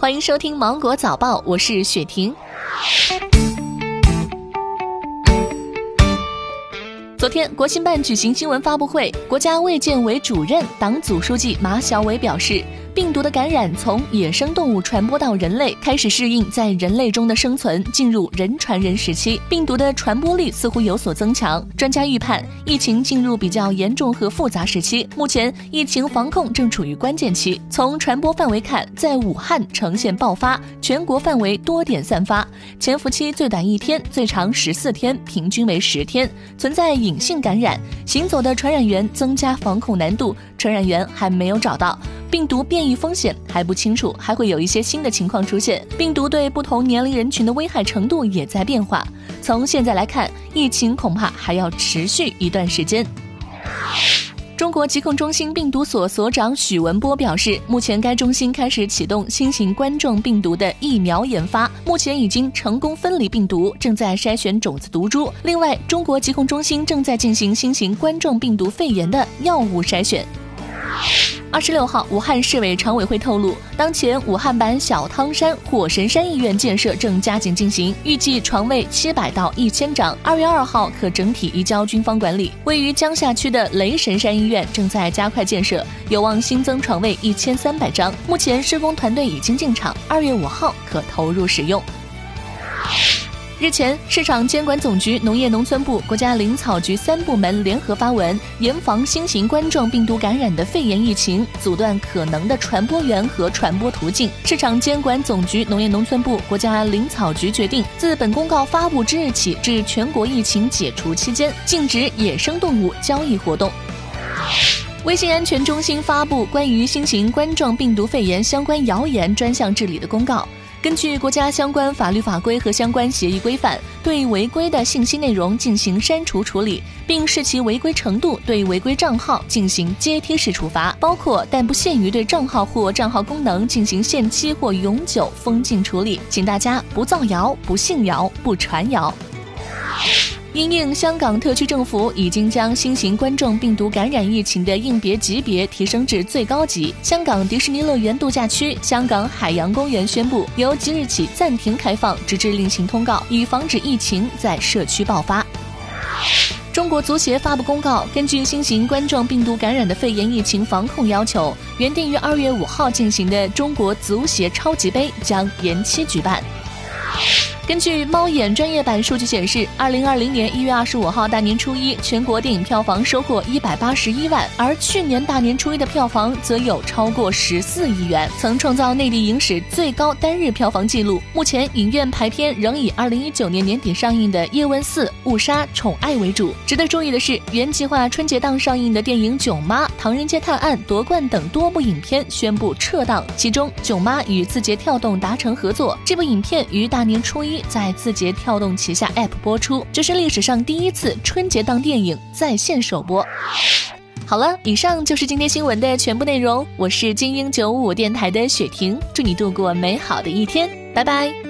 欢迎收听《芒果早报》，我是雪婷。昨天，国新办举行新闻发布会，国家卫健委主任、党组书记马晓伟表示。病毒的感染从野生动物传播到人类，开始适应在人类中的生存，进入人传人时期。病毒的传播力似乎有所增强。专家预判，疫情进入比较严重和复杂时期。目前，疫情防控正处于关键期。从传播范围看，在武汉呈现爆发，全国范围多点散发，潜伏期最短一天，最长十四天，平均为十天，存在隐性感染，行走的传染源增加防控难度，传染源还没有找到。病毒变异异风险还不清楚，还会有一些新的情况出现。病毒对不同年龄人群的危害程度也在变化。从现在来看，疫情恐怕还要持续一段时间。中国疾控中心病毒所所长许文波表示，目前该中心开始启动新型冠状病毒的疫苗研发，目前已经成功分离病毒，正在筛选种子毒株。另外，中国疾控中心正在进行新型冠状病毒肺炎的药物筛选。二十六号，武汉市委常委会透露，当前武汉版小汤山、火神山医院建设正加紧进行，预计床位七百到一千张，二月二号可整体移交军方管理。位于江夏区的雷神山医院正在加快建设，有望新增床位一千三百张，目前施工团队已经进场，二月五号可投入使用。日前，市场监管总局、农业农村部、国家林草局三部门联合发文，严防新型冠状病毒感染的肺炎疫情，阻断可能的传播源和传播途径。市场监管总局、农业农村部、国家林草局决定，自本公告发布之日起至全国疫情解除期间，禁止野生动物交易活动。微信安全中心发布关于新型冠状病毒肺炎相关谣言专项治理的公告。根据国家相关法律法规和相关协议规范，对违规的信息内容进行删除处理，并视其违规程度，对违规账号进行阶梯式处罚，包括但不限于对账号或账号功能进行限期或永久封禁处理。请大家不造谣、不信谣、不传谣。因应香港特区政府已经将新型冠状病毒感染疫情的应别级别提升至最高级，香港迪士尼乐园度假区、香港海洋公园宣布由即日起暂停开放，直至另行通告，以防止疫情在社区爆发。中国足协发布公告，根据新型冠状病毒感染的肺炎疫情防控要求，原定于二月五号进行的中国足协超级杯将延期举办。根据猫眼专业版数据显示，二零二零年一月二十五号大年初一，全国电影票房收获一百八十一万，而去年大年初一的票房则有超过十四亿元，曾创造内地影史最高单日票房纪录。目前影院排片仍以二零一九年年底上映的《叶问四》《误杀》《宠爱》为主。值得注意的是，原计划春节档上映的电影《囧妈》《唐人街探案》《夺冠》等多部影片宣布撤档，其中《囧妈》与字节跳动达成合作，这部影片于大年初一在字节跳动旗下 App 播出，这是历史上第一次春节档电影在线首播。好了，以上就是今天新闻的全部内容。我是精英九五电台的雪婷，祝你度过美好的一天，拜拜。